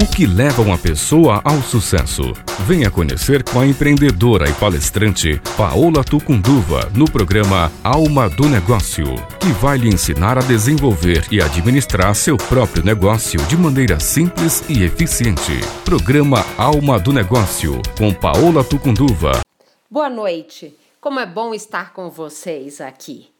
O que leva uma pessoa ao sucesso? Venha conhecer com a empreendedora e palestrante Paola Tucunduva no programa Alma do Negócio, que vai lhe ensinar a desenvolver e administrar seu próprio negócio de maneira simples e eficiente. Programa Alma do Negócio com Paola Tucunduva. Boa noite. Como é bom estar com vocês aqui.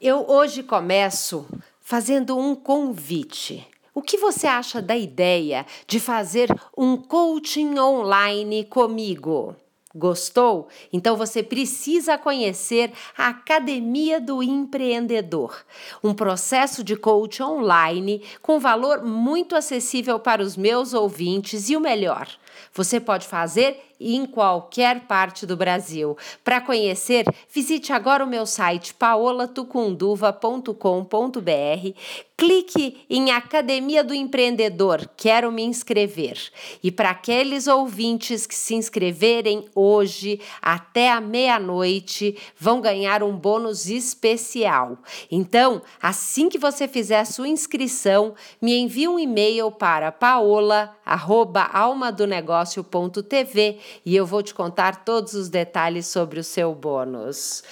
Eu hoje começo fazendo um convite. O que você acha da ideia de fazer um coaching online comigo? Gostou? Então você precisa conhecer a Academia do Empreendedor, um processo de coaching online com valor muito acessível para os meus ouvintes e o melhor, você pode fazer em qualquer parte do Brasil. Para conhecer, visite agora o meu site paolatucunduva.com.br, clique em Academia do Empreendedor, quero me inscrever. E para aqueles ouvintes que se inscreverem hoje até a meia-noite, vão ganhar um bônus especial. Então, assim que você fizer a sua inscrição, me envie um e-mail para paola@almadonegócio.tv e eu vou te contar todos os detalhes sobre o seu bônus.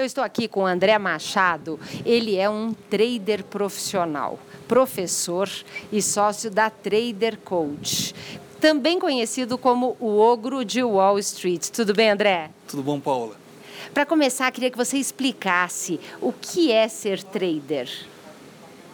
Eu estou aqui com o André Machado. Ele é um trader profissional, professor e sócio da Trader Coach. Também conhecido como o Ogro de Wall Street. Tudo bem, André? Tudo bom, Paula? Para começar, queria que você explicasse o que é ser trader.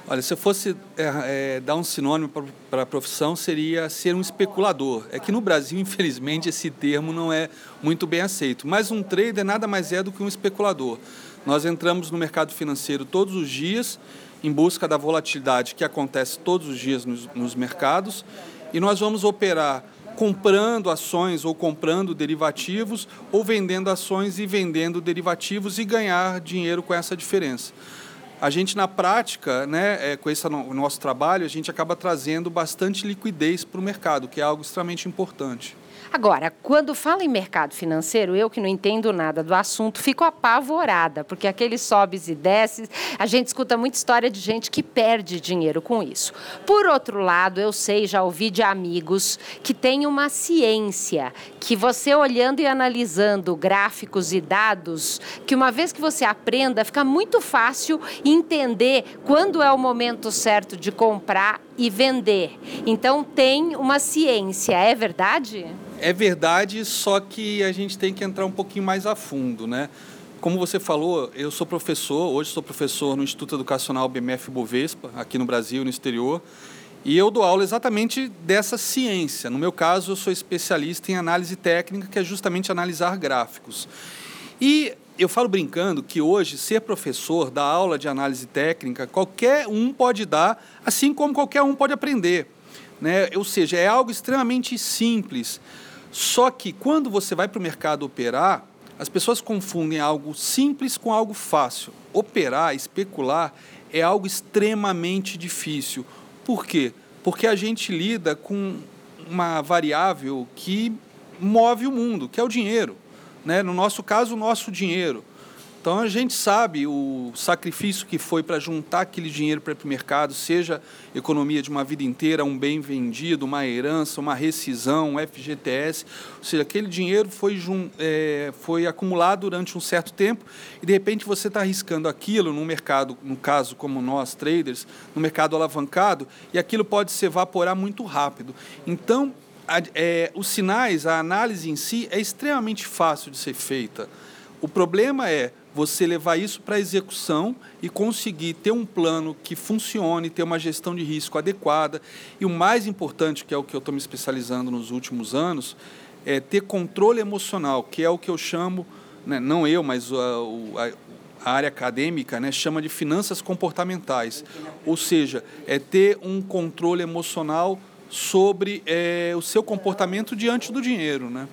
Olha, se eu fosse é, é, dar um sinônimo para a profissão, seria ser um especulador. É que no Brasil, infelizmente, esse termo não é muito bem aceito. Mas um trader nada mais é do que um especulador. Nós entramos no mercado financeiro todos os dias em busca da volatilidade que acontece todos os dias nos, nos mercados e nós vamos operar comprando ações ou comprando derivativos ou vendendo ações e vendendo derivativos e ganhar dinheiro com essa diferença a gente na prática, né, é, com esse no, nosso trabalho, a gente acaba trazendo bastante liquidez para o mercado, que é algo extremamente importante. Agora, quando fala em mercado financeiro, eu que não entendo nada do assunto, fico apavorada, porque aqueles sobes e desces, a gente escuta muita história de gente que perde dinheiro com isso. Por outro lado, eu sei, já ouvi de amigos que tem uma ciência, que você olhando e analisando gráficos e dados, que uma vez que você aprenda, fica muito fácil entender quando é o momento certo de comprar e vender. Então tem uma ciência, é verdade? É verdade, só que a gente tem que entrar um pouquinho mais a fundo, né? Como você falou, eu sou professor, hoje sou professor no Instituto Educacional BMF Bovespa, aqui no Brasil, no exterior, e eu dou aula exatamente dessa ciência. No meu caso, eu sou especialista em análise técnica, que é justamente analisar gráficos. E eu falo brincando que hoje ser professor da aula de análise técnica, qualquer um pode dar, assim como qualquer um pode aprender. Né? Ou seja, é algo extremamente simples. Só que quando você vai para o mercado operar, as pessoas confundem algo simples com algo fácil. Operar, especular, é algo extremamente difícil. Por quê? Porque a gente lida com uma variável que move o mundo, que é o dinheiro. Né? No nosso caso, o nosso dinheiro. Então a gente sabe o sacrifício que foi para juntar aquele dinheiro para o mercado, seja economia de uma vida inteira, um bem vendido, uma herança, uma rescisão, um FGTS, ou seja, aquele dinheiro foi, é, foi acumulado durante um certo tempo e de repente você está arriscando aquilo no mercado, no caso como nós traders, no mercado alavancado, e aquilo pode se evaporar muito rápido. Então a, é, os sinais, a análise em si é extremamente fácil de ser feita. O problema é você levar isso para a execução e conseguir ter um plano que funcione, ter uma gestão de risco adequada. E o mais importante, que é o que eu estou me especializando nos últimos anos, é ter controle emocional, que é o que eu chamo, né, não eu, mas a, a área acadêmica né, chama de finanças comportamentais. Ou seja, é ter um controle emocional sobre é, o seu comportamento diante do dinheiro. Né?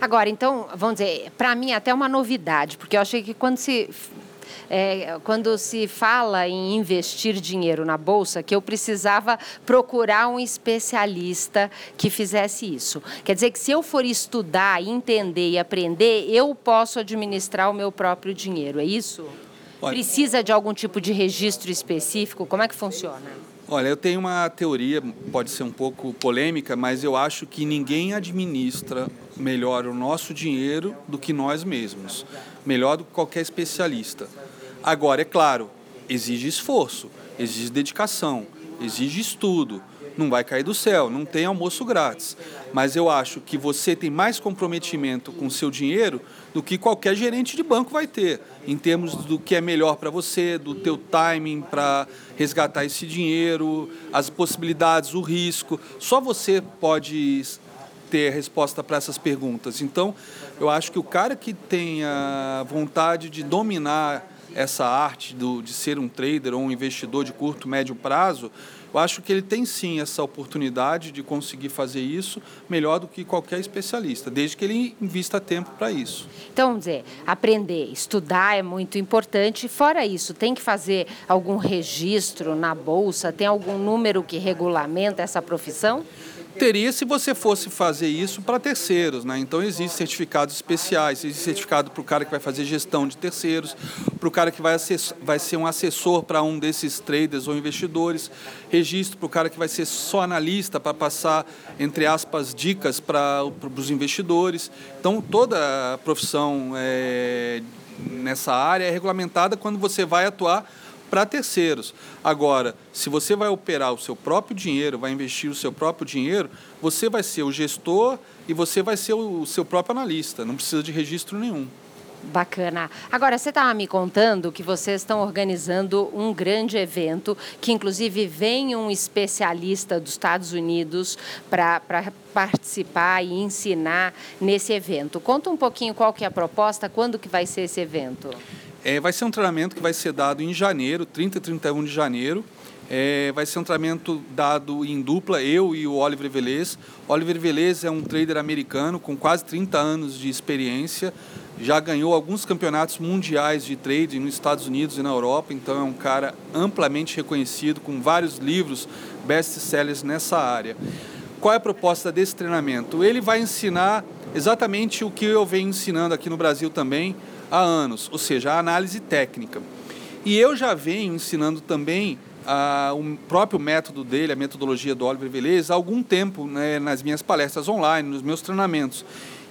Agora, então, vamos dizer, para mim até uma novidade, porque eu achei que quando se é, quando se fala em investir dinheiro na bolsa, que eu precisava procurar um especialista que fizesse isso. Quer dizer que se eu for estudar, entender e aprender, eu posso administrar o meu próprio dinheiro, é isso? Olha, Precisa de algum tipo de registro específico? Como é que funciona? Olha, eu tenho uma teoria, pode ser um pouco polêmica, mas eu acho que ninguém administra melhor o nosso dinheiro do que nós mesmos, melhor do que qualquer especialista. Agora, é claro, exige esforço, exige dedicação, exige estudo. Não vai cair do céu, não tem almoço grátis. Mas eu acho que você tem mais comprometimento com o seu dinheiro do que qualquer gerente de banco vai ter, em termos do que é melhor para você, do teu timing para resgatar esse dinheiro, as possibilidades, o risco. Só você pode ter resposta para essas perguntas. Então, eu acho que o cara que tem a vontade de dominar essa arte do, de ser um trader ou um investidor de curto, médio prazo, eu acho que ele tem sim essa oportunidade de conseguir fazer isso melhor do que qualquer especialista, desde que ele invista tempo para isso. Então, dizer, aprender, estudar é muito importante. Fora isso, tem que fazer algum registro na bolsa? Tem algum número que regulamenta essa profissão? Teria se você fosse fazer isso para terceiros, né? Então existem certificados especiais, existe certificado para o cara que vai fazer gestão de terceiros, para o cara que vai, vai ser um assessor para um desses traders ou investidores, registro para o cara que vai ser só analista para passar, entre aspas, dicas para os investidores. Então toda a profissão é, nessa área é regulamentada quando você vai atuar para terceiros. Agora, se você vai operar o seu próprio dinheiro, vai investir o seu próprio dinheiro, você vai ser o gestor e você vai ser o seu próprio analista, não precisa de registro nenhum. Bacana. Agora, você estava me contando que vocês estão organizando um grande evento, que inclusive vem um especialista dos Estados Unidos para participar e ensinar nesse evento. Conta um pouquinho qual que é a proposta, quando que vai ser esse evento? É, vai ser um treinamento que vai ser dado em janeiro, 30 e 31 de janeiro. É, vai ser um treinamento dado em dupla, eu e o Oliver Velez. Oliver Velez é um trader americano com quase 30 anos de experiência, já ganhou alguns campeonatos mundiais de trading nos Estados Unidos e na Europa, então é um cara amplamente reconhecido, com vários livros best-sellers nessa área. Qual é a proposta desse treinamento? Ele vai ensinar exatamente o que eu venho ensinando aqui no Brasil também, há anos, ou seja, a análise técnica. E eu já venho ensinando também a, o próprio método dele, a metodologia do Oliver Velez, há algum tempo né, nas minhas palestras online, nos meus treinamentos.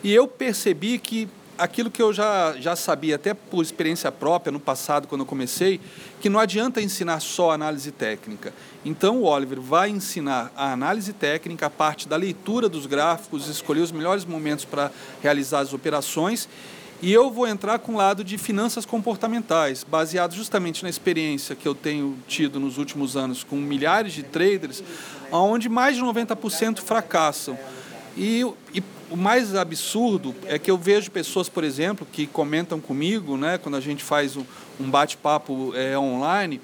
E eu percebi que aquilo que eu já, já sabia, até por experiência própria no passado, quando eu comecei, que não adianta ensinar só análise técnica. Então, o Oliver vai ensinar a análise técnica, a parte da leitura dos gráficos, escolher os melhores momentos para realizar as operações e eu vou entrar com o lado de finanças comportamentais, baseado justamente na experiência que eu tenho tido nos últimos anos com milhares de traders, onde mais de 90% fracassam. E, e, o mais absurdo é que eu vejo pessoas, por exemplo, que comentam comigo, né, quando a gente faz um, bate-papo é, online,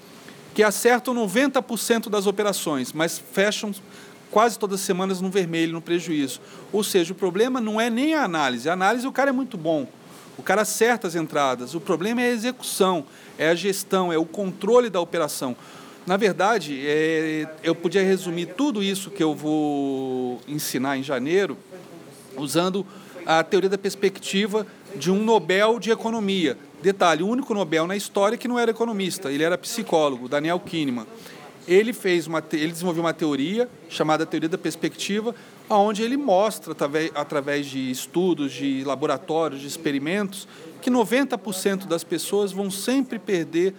que acertam 90% das operações, mas fecham quase todas as semanas no vermelho, no prejuízo. Ou seja, o problema não é nem a análise. A análise, o cara é muito bom. O cara acerta as entradas. O problema é a execução, é a gestão, é o controle da operação. Na verdade, é, eu podia resumir tudo isso que eu vou ensinar em janeiro usando a teoria da perspectiva de um Nobel de Economia. Detalhe, o único Nobel na história que não era economista, ele era psicólogo, Daniel Kahneman. Ele fez uma, ele desenvolveu uma teoria chamada teoria da perspectiva, onde ele mostra, através de estudos, de laboratórios, de experimentos, que 90% das pessoas vão sempre perder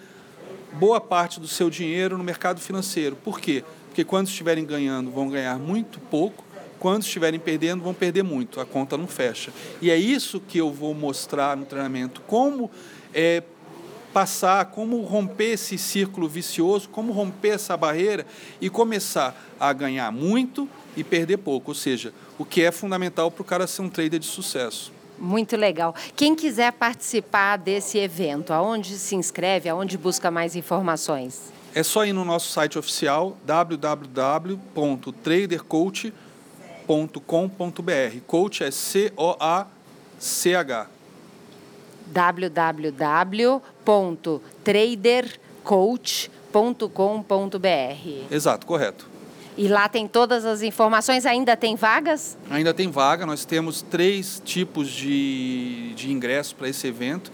boa parte do seu dinheiro no mercado financeiro. Por quê? Porque quando estiverem ganhando, vão ganhar muito pouco, quando estiverem perdendo, vão perder muito, a conta não fecha. E é isso que eu vou mostrar no treinamento, como é, passar, como romper esse círculo vicioso, como romper essa barreira e começar a ganhar muito e perder pouco, ou seja, o que é fundamental para o cara ser um trader de sucesso. Muito legal. Quem quiser participar desse evento, aonde se inscreve, aonde busca mais informações? É só ir no nosso site oficial www.tradercoach.com.br. Coach é C-O-A-C-H www.tradercoach.com.br. Exato, correto. E lá tem todas as informações, ainda tem vagas? Ainda tem vaga, nós temos três tipos de, de ingresso para esse evento.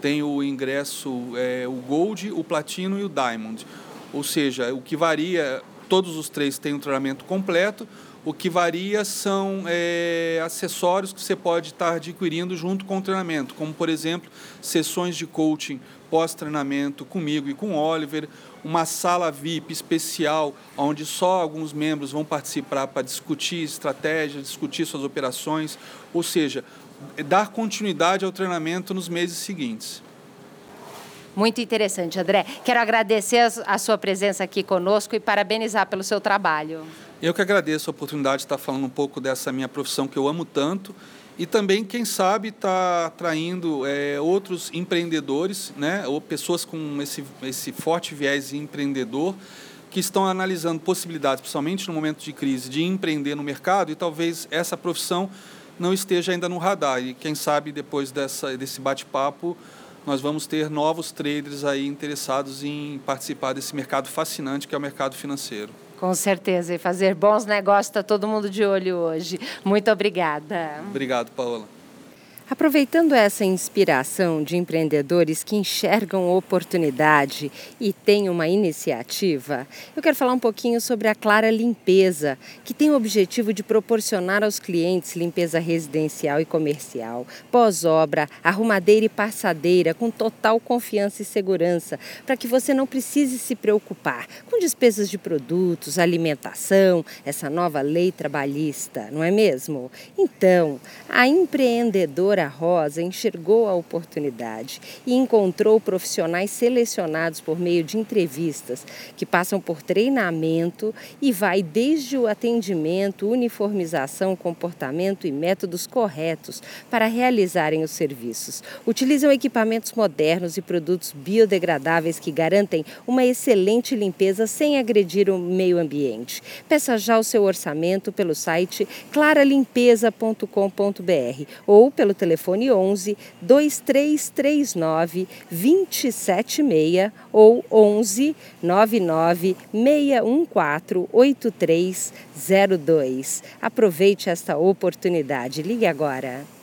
Tem o ingresso, é, o Gold, o Platino e o Diamond. Ou seja, o que varia todos os três têm um treinamento completo. O que varia são é, acessórios que você pode estar adquirindo junto com o treinamento, como, por exemplo, sessões de coaching pós-treinamento comigo e com Oliver, uma sala VIP especial, onde só alguns membros vão participar para discutir estratégias, discutir suas operações, ou seja, dar continuidade ao treinamento nos meses seguintes. Muito interessante, André. Quero agradecer a sua presença aqui conosco e parabenizar pelo seu trabalho. Eu que agradeço a oportunidade de estar falando um pouco dessa minha profissão que eu amo tanto e também, quem sabe, está atraindo é, outros empreendedores, né, ou pessoas com esse, esse forte viés empreendedor, que estão analisando possibilidades, principalmente no momento de crise, de empreender no mercado e talvez essa profissão não esteja ainda no radar. E quem sabe, depois dessa, desse bate-papo, nós vamos ter novos traders aí interessados em participar desse mercado fascinante que é o mercado financeiro. Com certeza, e fazer bons negócios, está todo mundo de olho hoje. Muito obrigada. Obrigado, Paola. Aproveitando essa inspiração de empreendedores que enxergam oportunidade e têm uma iniciativa, eu quero falar um pouquinho sobre a Clara Limpeza, que tem o objetivo de proporcionar aos clientes limpeza residencial e comercial, pós-obra, arrumadeira e passadeira com total confiança e segurança, para que você não precise se preocupar com despesas de produtos, alimentação, essa nova lei trabalhista, não é mesmo? Então, a empreendedora Dora Rosa enxergou a oportunidade e encontrou profissionais selecionados por meio de entrevistas que passam por treinamento e vai desde o atendimento, uniformização, comportamento e métodos corretos para realizarem os serviços. Utilizam equipamentos modernos e produtos biodegradáveis que garantem uma excelente limpeza sem agredir o meio ambiente. Peça já o seu orçamento pelo site claralimpeza.com.br ou pelo telefone telefone 11 2339 276 ou 11 99 614 8302. Aproveite esta oportunidade. Ligue agora.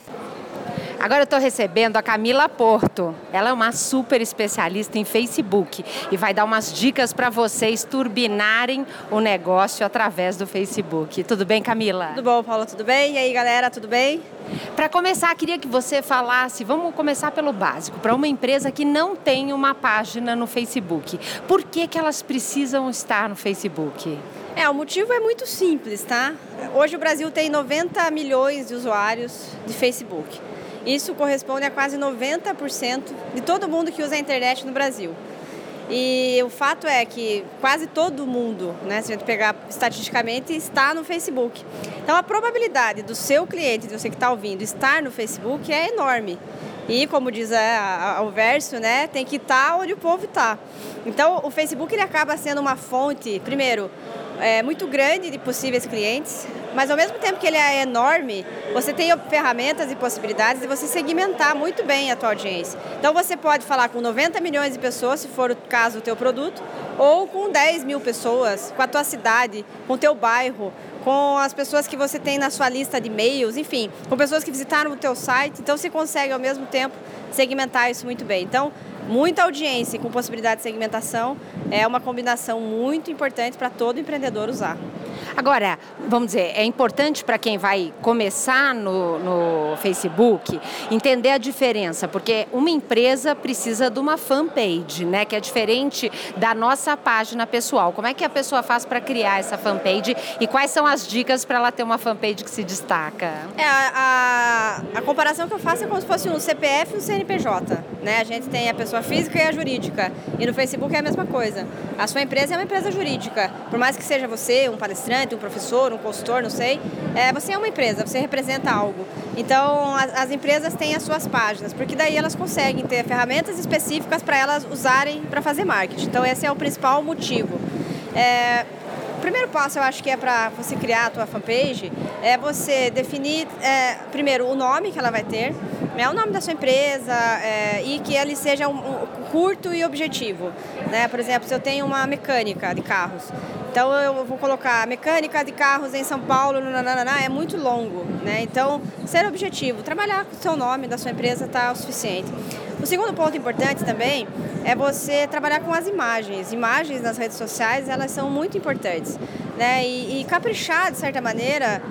Agora eu estou recebendo a Camila Porto. Ela é uma super especialista em Facebook e vai dar umas dicas para vocês turbinarem o negócio através do Facebook. Tudo bem, Camila? Tudo bom, Paula? Tudo bem? E aí, galera, tudo bem? Para começar, queria que você falasse, vamos começar pelo básico, para uma empresa que não tem uma página no Facebook. Por que, que elas precisam estar no Facebook? É, o motivo é muito simples, tá? Hoje o Brasil tem 90 milhões de usuários de Facebook. Isso corresponde a quase 90% de todo mundo que usa a internet no Brasil. E o fato é que quase todo mundo, né, se a gente pegar estatisticamente, está no Facebook. Então a probabilidade do seu cliente, de você que está ouvindo, estar no Facebook é enorme. E como diz a, a, o verso, né, tem que estar tá onde o povo está. Então o Facebook ele acaba sendo uma fonte, primeiro, é, muito grande de possíveis clientes, mas ao mesmo tempo que ele é enorme, você tem ferramentas e possibilidades de você segmentar muito bem a tua audiência. Então você pode falar com 90 milhões de pessoas, se for o caso do teu produto, ou com 10 mil pessoas, com a tua cidade, com o teu bairro, com as pessoas que você tem na sua lista de e-mails, enfim, com pessoas que visitaram o teu site. Então você consegue ao mesmo tempo segmentar isso muito bem. Então, muita audiência com possibilidade de segmentação é uma combinação muito importante para todo empreendedor usar. Agora, vamos dizer, é importante para quem vai começar no, no Facebook entender a diferença, porque uma empresa precisa de uma fanpage, né? Que é diferente da nossa página pessoal. Como é que a pessoa faz para criar essa fanpage e quais são as dicas para ela ter uma fanpage que se destaca? É, a, a, comparação que eu faço é como se fosse um CPF e um CNPJ. Né? A gente tem a pessoa física e a jurídica. E no Facebook é a mesma coisa. A sua empresa é uma empresa jurídica. Por mais que seja você, um palestrante, um professor, um consultor, não sei, é, você é uma empresa, você representa algo. Então, as, as empresas têm as suas páginas, porque daí elas conseguem ter ferramentas específicas para elas usarem para fazer marketing. Então, esse é o principal motivo. É, o primeiro passo, eu acho que é para você criar a tua fanpage, é você definir, é, primeiro, o nome que ela vai ter, né, o nome da sua empresa é, e que ele seja um, um, curto e objetivo. Né? Por exemplo, se eu tenho uma mecânica de carros, então eu vou colocar mecânica de carros em São Paulo, nananana, é muito longo, né? Então, ser objetivo, trabalhar com o seu nome da sua empresa está o suficiente. O segundo ponto importante também é você trabalhar com as imagens. Imagens nas redes sociais, elas são muito importantes, né? E, e caprichar, de certa maneira,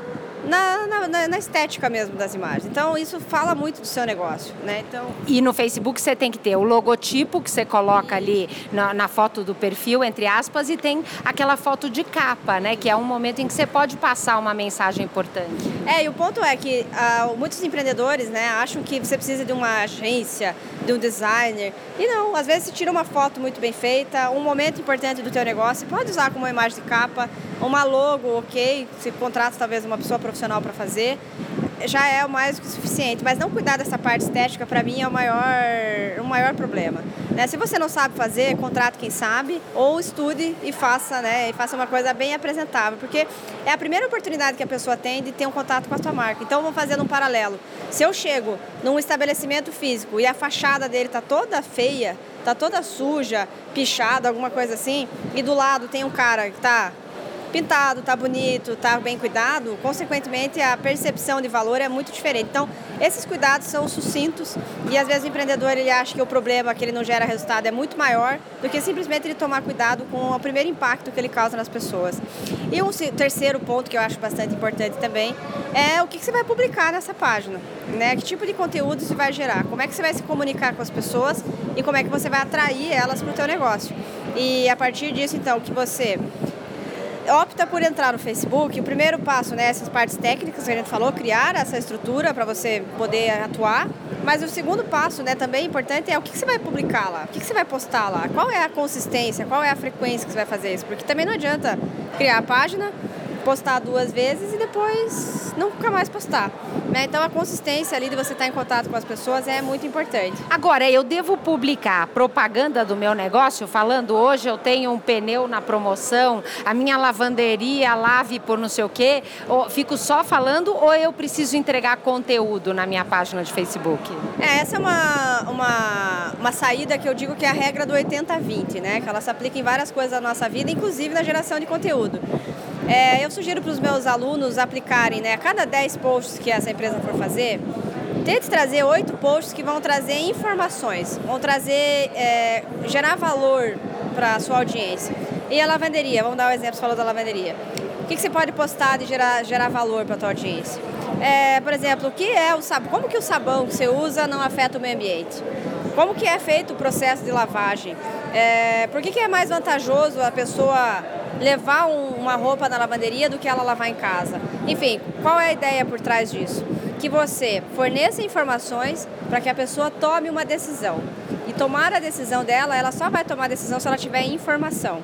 na, na, na, estética mesmo das imagens. Então, isso fala muito do seu negócio, né? Então... E no Facebook você tem que ter o logotipo que você coloca ali na, na, foto do perfil, entre aspas, e tem aquela foto de capa, né? Que é um momento em que você pode passar uma mensagem importante. É, e o ponto é que uh, muitos empreendedores, né, acham que você precisa de uma agência, de um designer. E não, às vezes você tira uma foto muito bem feita, um momento importante do teu negócio, você pode usar como uma imagem de capa, uma logo, ok, se contrata talvez uma pessoa profissional para fazer, já é o mais que suficiente. Mas não cuidar dessa parte estética, para mim, é o maior, o maior problema. Né? Se você não sabe fazer, contrate quem sabe, ou estude e faça, né, e faça uma coisa bem apresentável, porque é a primeira oportunidade que a pessoa tem de ter um contato com a sua marca. Então, vamos fazer um paralelo. Se eu chego num estabelecimento físico e a fachada dele está toda feia, está toda suja, pichada, alguma coisa assim, e do lado tem um cara que está pintado, tá bonito, tá bem cuidado, consequentemente a percepção de valor é muito diferente. Então, esses cuidados são sucintos e às vezes o empreendedor ele acha que o problema que ele não gera resultado é muito maior do que simplesmente ele tomar cuidado com o primeiro impacto que ele causa nas pessoas. E um terceiro ponto que eu acho bastante importante também é o que você vai publicar nessa página, né? Que tipo de conteúdo você vai gerar, como é que você vai se comunicar com as pessoas e como é que você vai atrair elas para o teu negócio. E a partir disso, então, que você opta por entrar no Facebook, o primeiro passo, né, essas partes técnicas que a gente falou, criar essa estrutura para você poder atuar. Mas o segundo passo, né, também importante é o que você vai publicar lá, o que você vai postar lá, qual é a consistência, qual é a frequência que você vai fazer isso, porque também não adianta criar a página, postar duas vezes e depois nunca mais postar. Né? Então a consistência ali de você estar em contato com as pessoas é muito importante. Agora, eu devo publicar propaganda do meu negócio, falando hoje eu tenho um pneu na promoção, a minha lavanderia lave por não sei o quê, ou fico só falando ou eu preciso entregar conteúdo na minha página de Facebook? É, essa é uma, uma, uma saída que eu digo que é a regra do 80-20, né? Que ela se aplica em várias coisas da nossa vida, inclusive na geração de conteúdo. É, eu sugiro para os meus alunos aplicarem, né, a cada 10 posts que essa empresa for fazer, tente trazer 8 posts que vão trazer informações, vão trazer, é, gerar valor para a sua audiência. E a lavanderia, vamos dar um exemplo, você falou da lavanderia. O que, que você pode postar de gerar, gerar valor para a tua audiência? É, por exemplo, o que é o sabão? Como que o sabão que você usa não afeta o meio ambiente? Como que é feito o processo de lavagem? É, por que, que é mais vantajoso a pessoa levar um, uma roupa na lavanderia do que ela lavar em casa. Enfim, qual é a ideia por trás disso? Que você forneça informações para que a pessoa tome uma decisão. E tomar a decisão dela, ela só vai tomar a decisão se ela tiver informação.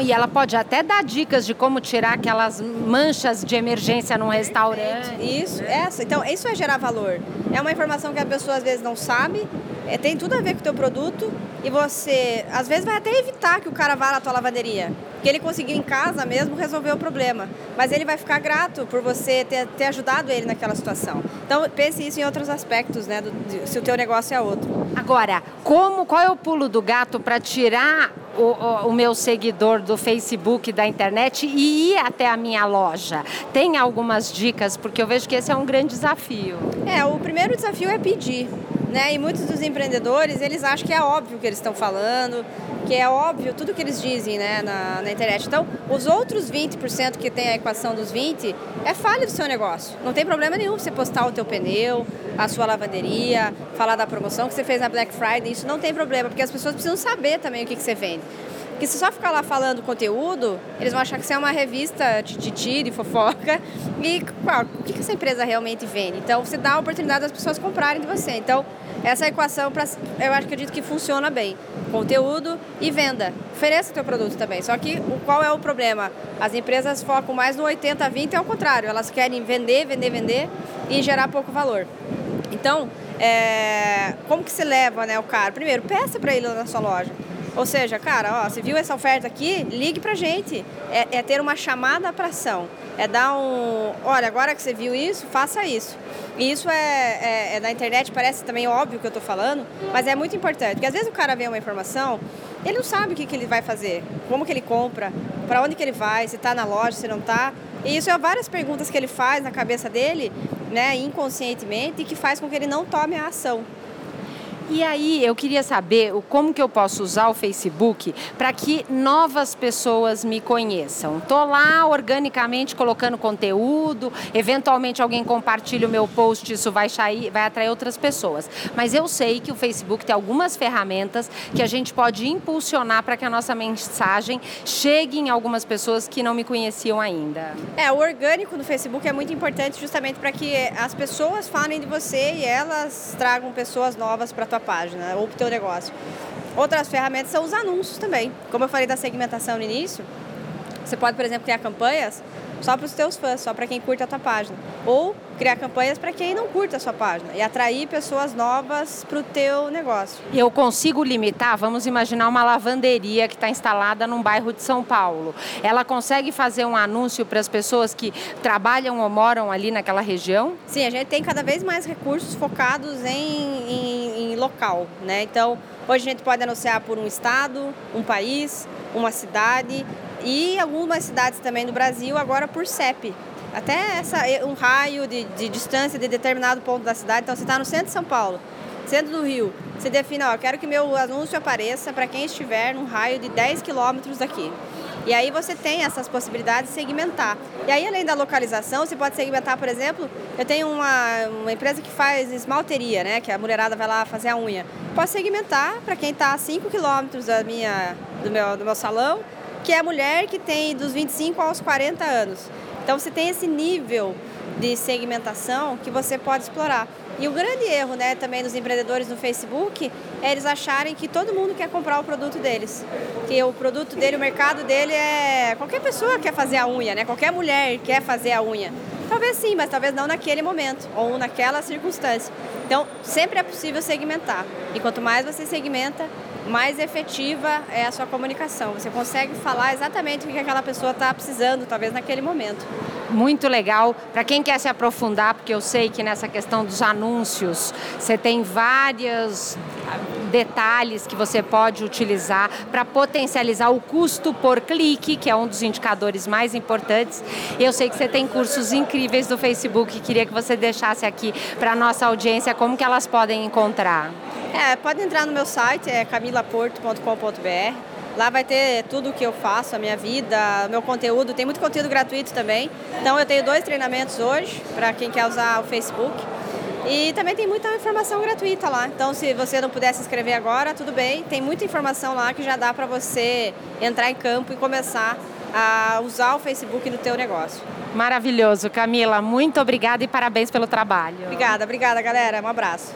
E ela pode até dar dicas de como tirar aquelas manchas de emergência num restaurante. Isso, essa. Então, isso é gerar valor. É uma informação que a pessoa às vezes não sabe, é, tem tudo a ver com o teu produto e você, às vezes, vai até evitar que o cara vá na tua lavanderia. Que ele conseguiu em casa mesmo resolver o problema. Mas ele vai ficar grato por você ter, ter ajudado ele naquela situação. Então, pense isso em outros aspectos, né? Do, de, se o teu negócio é outro. Agora, como, qual é o pulo do gato para tirar o, o, o, meu seguidor do Facebook, da internet e ir até a minha loja? Tem algumas dicas, porque eu vejo que esse é um grande desafio. É, o primeiro desafio é pedir. Né? E muitos dos empreendedores, eles acham que é óbvio o que eles estão falando, que é óbvio tudo que eles dizem né, na, na internet. Então, os outros 20% que tem a equação dos 20% é falha do seu negócio. Não tem problema nenhum você postar o teu pneu, a sua lavanderia, falar da promoção que você fez na Black Friday, isso não tem problema, porque as pessoas precisam saber também o que, que você vende. Porque se só ficar lá falando conteúdo, eles vão achar que você é uma revista de, de tiro e fofoca. E qual, o que, essa empresa realmente vende? Então, você dá a oportunidade das pessoas comprarem de você. Então, essa equação, pra, eu acredito que funciona bem. Conteúdo e venda. Ofereça o teu produto também. Só que qual é o problema? As empresas focam mais no 80-20, é o contrário. Elas querem vender, vender, vender e gerar pouco valor. Então, é, como que se leva né, o cara? Primeiro, peça para ele na sua loja. Ou seja, cara, ó, você viu essa oferta aqui? Ligue pra gente. É, é ter uma chamada para ação. É dar um. Olha, agora que você viu isso, faça isso. E isso é, é, é na internet, parece também óbvio que eu estou falando, mas é muito importante. Porque às vezes o cara vê uma informação, ele não sabe o que, que ele vai fazer, como que ele compra, para onde que ele vai, se está na loja, se não está. E isso é várias perguntas que ele faz na cabeça dele, né, inconscientemente, e que faz com que ele não tome a ação. E aí eu queria saber como que eu posso usar o Facebook para que novas pessoas me conheçam. Tô lá organicamente colocando conteúdo, eventualmente alguém compartilha o meu post, isso vai, sair, vai atrair outras pessoas. Mas eu sei que o Facebook tem algumas ferramentas que a gente pode impulsionar para que a nossa mensagem chegue em algumas pessoas que não me conheciam ainda. É, o orgânico no Facebook é muito importante justamente para que as pessoas falem de você e elas tragam pessoas novas para tua página ou para o teu negócio. Outras ferramentas são os anúncios também. Como eu falei da segmentação no início, você pode, por exemplo, criar campanhas só para os teus fãs, só para quem curte a tua página. Ou criar campanhas para quem não curte a sua página e atrair pessoas novas para o teu negócio. Eu consigo limitar, vamos imaginar uma lavanderia que está instalada num bairro de São Paulo. Ela consegue fazer um anúncio para as pessoas que trabalham ou moram ali naquela região? Sim, a gente tem cada vez mais recursos focados em, em, local, né? Então, hoje a gente pode anunciar por um estado, um país, uma cidade e algumas cidades também do Brasil agora por CEP. Até essa, um raio de, de distância de determinado ponto da cidade. Então, você está no centro de São Paulo, centro do Rio, você define, ó, quero que meu anúncio apareça para quem estiver num raio de 10 quilômetros daqui. E aí você tem essas possibilidades de segmentar. E aí, além da localização, você pode segmentar, por exemplo, eu tenho uma, uma empresa que faz esmalteria, né? Que a mulherada vai lá fazer a unha. Posso segmentar para quem está a 5 quilômetros da minha, do, meu, do meu salão que é a mulher que tem dos 25 aos 40 anos. Então você tem esse nível de segmentação que você pode explorar. E o grande erro né, também dos empreendedores no Facebook é eles acharem que todo mundo quer comprar o produto deles. Que o produto dele, o mercado dele é. Qualquer pessoa quer fazer a unha, né? Qualquer mulher quer fazer a unha. Talvez sim, mas talvez não naquele momento ou naquela circunstância. Então, sempre é possível segmentar. E quanto mais você segmenta, mais efetiva é a sua comunicação. Você consegue falar exatamente o que aquela pessoa está precisando, talvez naquele momento. Muito legal. Para quem quer se aprofundar, porque eu sei que nessa questão dos anúncios, você tem vários detalhes que você pode utilizar para potencializar o custo por clique, que é um dos indicadores mais importantes. Eu sei que você tem cursos incríveis do Facebook, queria que você deixasse aqui para a nossa audiência como que elas podem encontrar. É, pode entrar no meu site, é camilaporto.com.br. Lá vai ter tudo o que eu faço, a minha vida, o meu conteúdo. Tem muito conteúdo gratuito também. Então eu tenho dois treinamentos hoje para quem quer usar o Facebook. E também tem muita informação gratuita lá. Então se você não puder se inscrever agora, tudo bem. Tem muita informação lá que já dá para você entrar em campo e começar a usar o Facebook no teu negócio. Maravilhoso, Camila. Muito obrigada e parabéns pelo trabalho. Obrigada, obrigada, galera. Um abraço.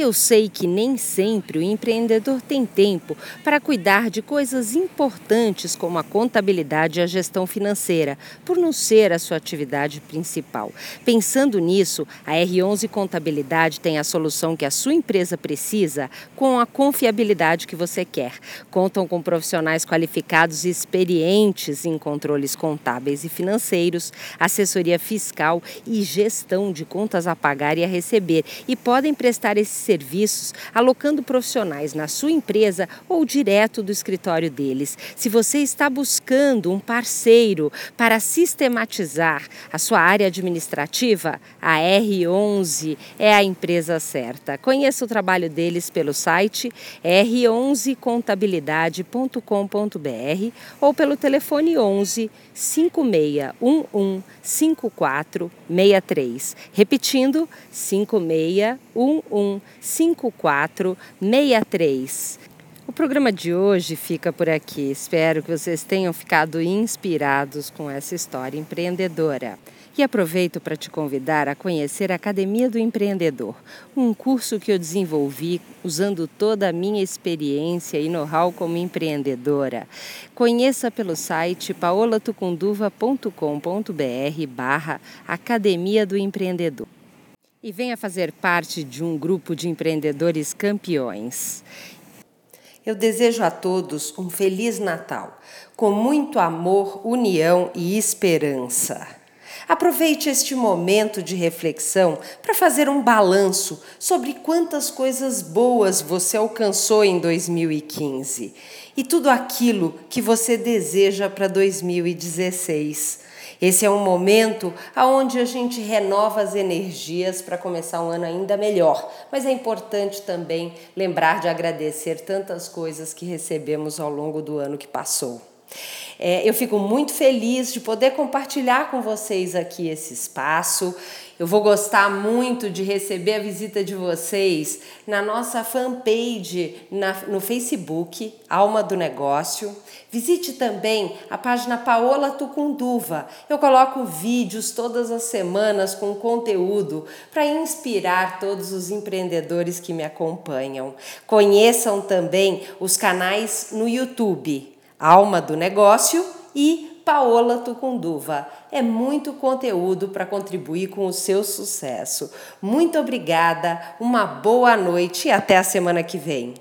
Eu sei que nem sempre o empreendedor tem tempo para cuidar de coisas importantes como a contabilidade e a gestão financeira, por não ser a sua atividade principal. Pensando nisso, a R11 Contabilidade tem a solução que a sua empresa precisa com a confiabilidade que você quer. Contam com profissionais qualificados e experientes em controles contábeis e financeiros, assessoria fiscal e gestão de contas a pagar e a receber e podem prestar esse serviços, alocando profissionais na sua empresa ou direto do escritório deles. Se você está buscando um parceiro para sistematizar a sua área administrativa, a R11 é a empresa certa. Conheça o trabalho deles pelo site r11contabilidade.com.br ou pelo telefone 11 5611 5463. Repetindo, 5611 5463. O programa de hoje fica por aqui. Espero que vocês tenham ficado inspirados com essa história empreendedora. E aproveito para te convidar a conhecer a Academia do Empreendedor, um curso que eu desenvolvi usando toda a minha experiência e know-how como empreendedora. Conheça pelo site paolatucunduva.com.br barra Academia do Empreendedor. E venha fazer parte de um grupo de empreendedores campeões. Eu desejo a todos um Feliz Natal, com muito amor, união e esperança. Aproveite este momento de reflexão para fazer um balanço sobre quantas coisas boas você alcançou em 2015 e tudo aquilo que você deseja para 2016. Esse é um momento onde a gente renova as energias para começar um ano ainda melhor, mas é importante também lembrar de agradecer tantas coisas que recebemos ao longo do ano que passou. É, eu fico muito feliz de poder compartilhar com vocês aqui esse espaço. Eu vou gostar muito de receber a visita de vocês na nossa fanpage na, no Facebook, Alma do Negócio. Visite também a página Paola Tucunduva. Eu coloco vídeos todas as semanas com conteúdo para inspirar todos os empreendedores que me acompanham. Conheçam também os canais no YouTube. Alma do Negócio e Paola Tucunduva. É muito conteúdo para contribuir com o seu sucesso. Muito obrigada, uma boa noite e até a semana que vem.